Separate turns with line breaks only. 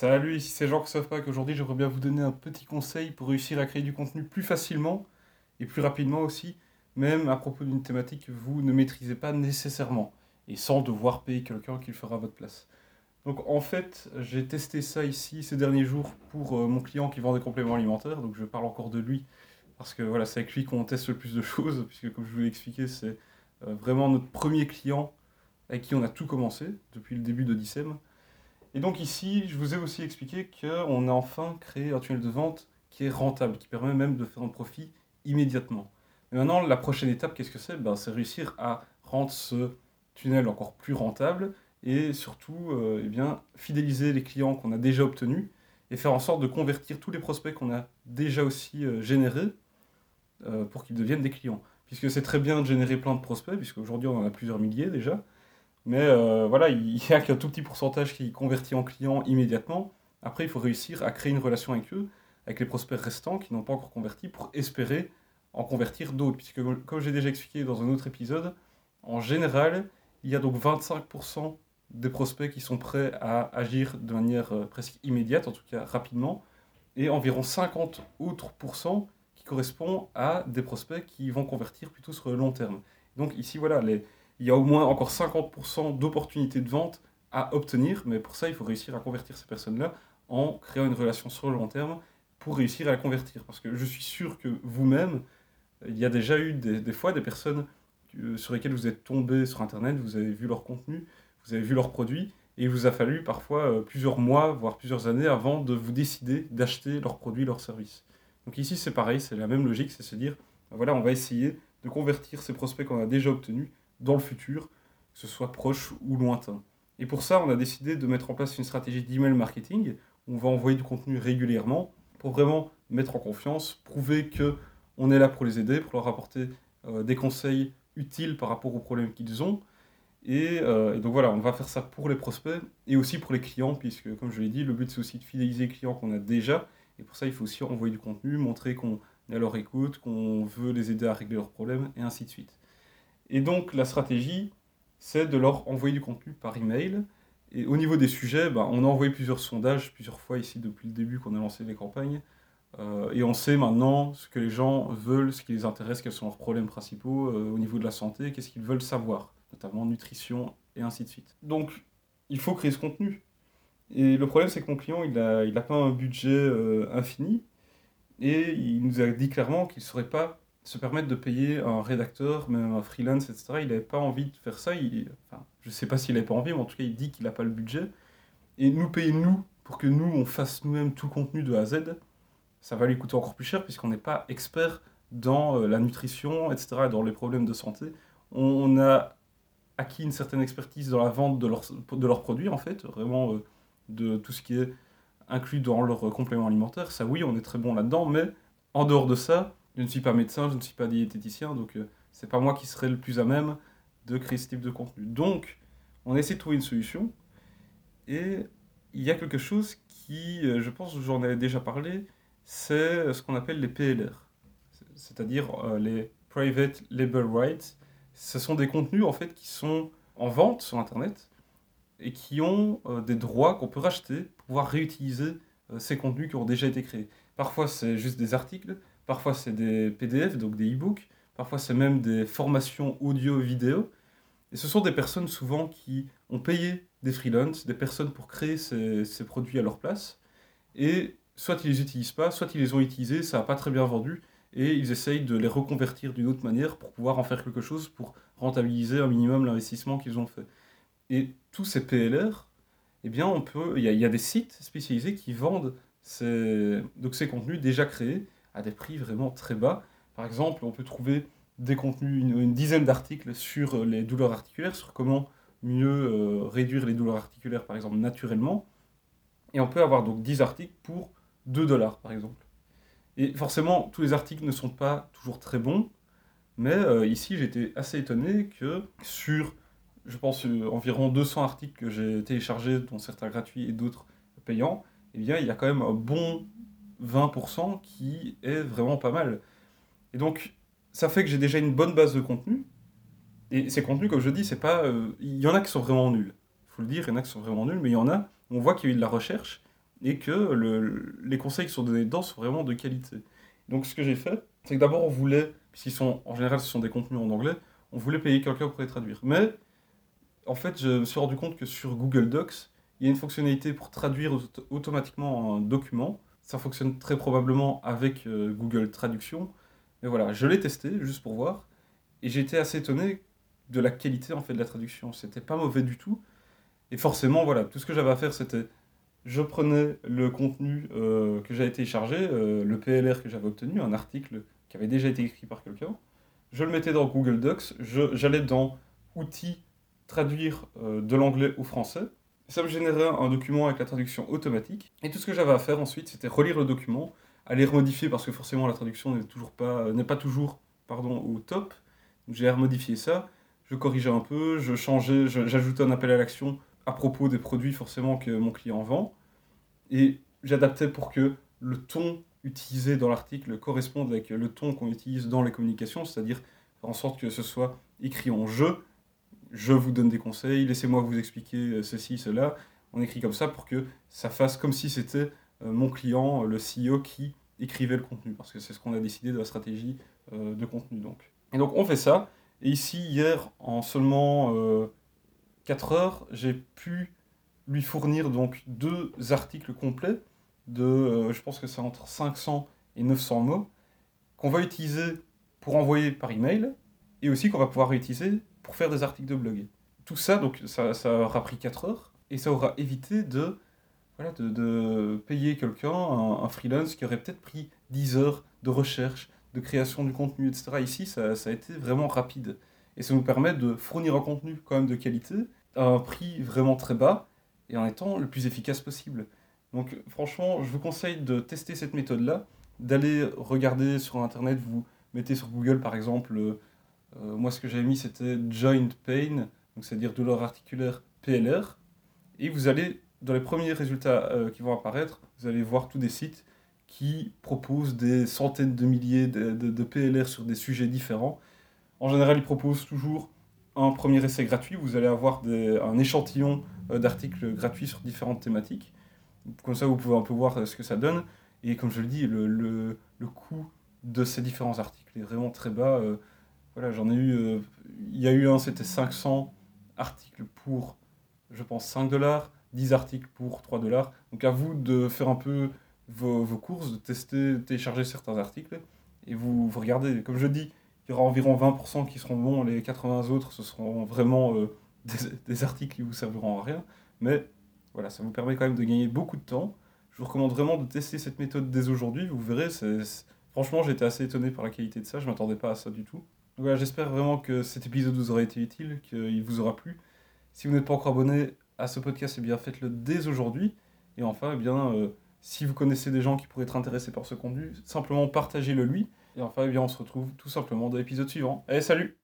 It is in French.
Salut, ici c'est Jean pas qu'aujourd'hui j'aimerais bien vous donner un petit conseil pour réussir à créer du contenu plus facilement et plus rapidement aussi, même à propos d'une thématique que vous ne maîtrisez pas nécessairement et sans devoir payer quelqu'un qui le fera à votre place. Donc en fait, j'ai testé ça ici ces derniers jours pour euh, mon client qui vend des compléments alimentaires, donc je parle encore de lui parce que voilà, c'est avec lui qu'on teste le plus de choses, puisque comme je vous l'ai expliqué, c'est euh, vraiment notre premier client avec qui on a tout commencé depuis le début de d'Odyssem. Et donc ici, je vous ai aussi expliqué qu'on a enfin créé un tunnel de vente qui est rentable, qui permet même de faire un profit immédiatement. Et maintenant, la prochaine étape, qu'est-ce que c'est? Ben, C'est réussir à rendre ce tunnel encore plus rentable et surtout euh, eh bien, fidéliser les clients qu'on a déjà obtenus et faire en sorte de convertir tous les prospects qu'on a déjà aussi euh, générés euh, pour qu'ils deviennent des clients. Puisque c'est très bien de générer plein de prospects, puisqu'aujourd'hui on en a plusieurs milliers déjà, mais voilà, il n'y a qu'un tout petit pourcentage qui convertit en clients immédiatement. Après, il faut réussir à créer une relation avec eux, avec les prospects restants qui n'ont pas encore converti, pour espérer en convertir d'autres. Puisque, comme j'ai déjà expliqué dans un autre épisode, en général, il y a donc 25% des prospects qui sont prêts à agir de manière euh, presque immédiate, en tout cas rapidement, et environ 50 autres pourcents qui correspondent à des prospects qui vont convertir plutôt sur le long terme. Donc ici, voilà, les, il y a au moins encore 50% d'opportunités de vente à obtenir, mais pour ça, il faut réussir à convertir ces personnes-là en créant une relation sur le long terme pour réussir à la convertir. Parce que je suis sûr que vous-même, il y a déjà eu des, des fois des personnes euh, sur lesquelles vous êtes tombé sur Internet, vous avez vu leur contenu, vous avez vu leurs produits, et il vous a fallu parfois euh, plusieurs mois, voire plusieurs années avant de vous décider d'acheter leurs produits, leurs services. Donc ici c'est pareil, c'est la même logique, c'est se dire, ben voilà, on va essayer de convertir ces prospects qu'on a déjà obtenus dans le futur, que ce soit proche ou lointain. Et pour ça, on a décidé de mettre en place une stratégie d'email marketing, où on va envoyer du contenu régulièrement pour vraiment mettre en confiance, prouver que on est là pour les aider, pour leur apporter euh, des conseils utiles par rapport aux problèmes qu'ils ont, euh, et, donc voilà, on va faire ça pour les prospects et aussi pour les clients, puisque comme je l'ai dit, le but c'est aussi de fidéliser les clients qu'on a déjà. Et pour ça, il faut aussi envoyer du contenu, montrer qu'on est à leur écoute, qu'on veut les aider à régler leurs problèmes, et ainsi de suite. Et donc la stratégie, c'est de leur envoyer du contenu par email. Et au niveau des sujets, bah, on a envoyé plusieurs sondages, plusieurs fois ici depuis le début qu'on a lancé les campagnes. Euh, et on sait maintenant ce que les gens veulent, ce qui les intéresse, quels sont leurs problèmes principaux euh, au niveau de la santé, qu'est-ce qu'ils veulent savoir notamment nutrition et ainsi de suite. Donc, il faut créer ce contenu. Et le problème, c'est que mon client, il n'a il a pas un budget euh, infini, et il nous a dit clairement qu'il ne saurait pas se permettre de payer un rédacteur, même un freelance, etc. Il n'avait pas envie de faire ça. Il, enfin, je ne sais pas s'il n'avait pas envie, mais en tout cas, il dit qu'il n'a pas le budget. Et nous payer, nous, pour que nous, on fasse nous-mêmes tout le contenu de A à Z, ça va lui coûter encore plus cher, puisqu'on n'est pas expert dans euh, la nutrition, etc., dans les problèmes de santé. On a acquis une certaine expertise dans la vente de, de leurs produits, en fait, vraiment euh, de tout ce qui est inclus dans leurs compléments alimentaires. Ça, oui, on est très bon là-dedans, mais en dehors de ça, je ne suis pas médecin, je ne suis pas diététicien, donc euh, c'est pas moi qui serais le plus à même de créer ce type de contenu. Donc, on essaie de trouver une solution, et il y a quelque chose qui, euh, je pense j'en ai déjà parlé, c'est ce qu'on appelle les PLR, c'est-à-dire les Private Label Rights, ce sont des contenus en fait qui sont en vente sur Internet et qui ont euh, des droits qu'on peut racheter pour pouvoir réutiliser euh, ces contenus qui ont déjà été créés. Parfois c'est juste des articles, parfois c'est des PDF, donc des e-books, parfois c'est même des formations audio-vidéo. Et ce sont des personnes souvent qui ont payé des freelances, des personnes pour créer ces, ces produits à leur place. Et soit ils les utilisent pas, soit ils les ont utilisés, ça n'a pas très bien vendu, et ils essayent de les reconvertir d'une autre manière pour pouvoir en faire quelque chose pour rentabiliser un minimum l'investissement qu'ils ont fait. Et tous ces PLR, eh il y, a des sites spécialisés qui vendent donc ces contenus déjà créés à des prix vraiment très bas. Par exemple, on peut trouver des contenus, une, dizaine d'articles sur les douleurs articulaires, sur comment mieux euh, réduire les douleurs articulaires, par exemple, naturellement. Et on peut avoir donc 10 articles pour 2 dollars, par exemple. Et forcément, tous les articles ne sont pas toujours très bons, mais euh, ici j'étais assez étonné que sur, je pense, euh, environ 200 articles que j'ai téléchargés, dont certains gratuits et d'autres payants, eh bien il y a quand même un bon 20% qui est vraiment pas mal. Et donc, ça fait que j'ai déjà une bonne base de contenu. Et ces contenus, comme je dis, c'est pas. Euh, il y en a qui sont vraiment nuls. Faut le dire, il y en a qui sont vraiment nuls, mais il y en a, on voit qu'il y a eu de la recherche et que le, les conseils qui sont donnés dedans sont vraiment de qualité. Donc ce que j'ai fait, c'est que d'abord on voulait, puisqu'ils sont en général ce sont des contenus en anglais, on voulait payer quelqu'un pour les traduire. Mais en fait, je me suis rendu compte que sur Google Docs, il y a une fonctionnalité pour traduire automatiquement un document. Ça fonctionne très probablement avec euh, Google Traduction. Mais voilà, je l'ai testé juste pour voir. Et été assez étonné de la qualité en fait de la traduction. C'était pas mauvais du tout. Et forcément, voilà, tout ce que j'avais à faire, c'était je prenais le contenu euh, que j'avais téléchargé, euh, le PLR que j'avais obtenu, un article qui avait déjà été écrit par quelqu'un, je le mettais dans Google Docs, j'allais dans Outils, traduire de l'anglais au français, ça me générait un document avec la traduction automatique, et tout ce que j'avais à faire ensuite, c'était relire le document, aller remodifier, parce que forcément la traduction n'est toujours pas, n'est pas toujours pardon, au top, j'ai remodifié ça, je corrigeais un peu, je changeais, j'ajoutais un appel à l'action à propos des produits forcément que mon client vend. Et j'adaptais pour que le ton utilisé dans l'article corresponde avec le ton qu'on utilise dans les communications, c'est-à-dire faire en sorte que ce soit écrit en je, je vous donne des conseils, laissez-moi vous expliquer euh, ceci, cela. On écrit comme ça pour que ça fasse comme si c'était euh, mon client, le CEO, qui écrivait le contenu, parce que c'est ce qu'on a décidé de la stratégie euh, de contenu. Donc. Et donc on fait ça, et ici, hier, en seulement 4 heures, j'ai pu lui fournir donc deux articles complets de, je pense que c'est entre 500 et 900 mots, qu'on va utiliser pour envoyer par email et aussi qu'on va pouvoir réutiliser pour faire des articles de blog. Tout ça, donc ça, ça aura pris 4 heures et ça aura évité de, voilà, de, de payer quelqu'un, un, freelance qui aurait peut-être pris 10 heures de recherche, de création du contenu, etc. Ici, ça, ça a été vraiment rapide. Et ça nous permet de fournir un contenu quand même de qualité, à un prix vraiment très bas, et en étant le plus efficace possible. Donc franchement, je vous conseille de tester cette méthode-là, d'aller regarder sur Internet, vous mettez sur Google par exemple, euh, moi ce que j'avais mis c'était Joint Pain, donc c'est-à-dire douleur articulaire PLR, et vous allez, dans les premiers résultats euh, qui vont apparaître, vous allez voir tous des sites qui proposent des centaines de milliers de, de PLR sur des sujets différents, en général, ils proposent toujours un premier essai gratuit. Vous allez avoir un échantillon euh, d'articles gratuits sur différentes thématiques. Comme ça, vous pouvez un peu voir ce que ça donne. Et comme je le dis, le, le, coût de ces différents articles est vraiment très bas. Voilà, j'en ai eu. il y a eu un, c'était 500 articles pour, je pense, 5 dollars, 10 articles pour 3 dollars. Donc à vous de faire un peu vos, vos courses, de tester, télécharger certains articles. Et vous, vous regardez, comme je dis, il y aura environ 20% qui seront bons, les 80 autres, ce seront vraiment euh, des, articles qui vous serviront à rien. Mais voilà, ça vous permet quand même de gagner beaucoup de temps. Je vous recommande vraiment de tester cette méthode dès aujourd'hui. Vous verrez, c'est, franchement, j'étais assez étonné par la qualité de ça. Je ne m'attendais pas à ça du tout. Voilà, j'espère vraiment que cet épisode vous aura été utile, qu'il vous aura plu. Si vous n'êtes pas encore abonné à ce podcast, eh bien faites-le dès aujourd'hui. Et enfin, eh bien, euh, si vous connaissez des gens qui pourraient être intéressés par ce contenu, simplement partagez-le lui. Et enfin, eh bien, on se retrouve tout simplement dans l'épisode suivant. Allez, salut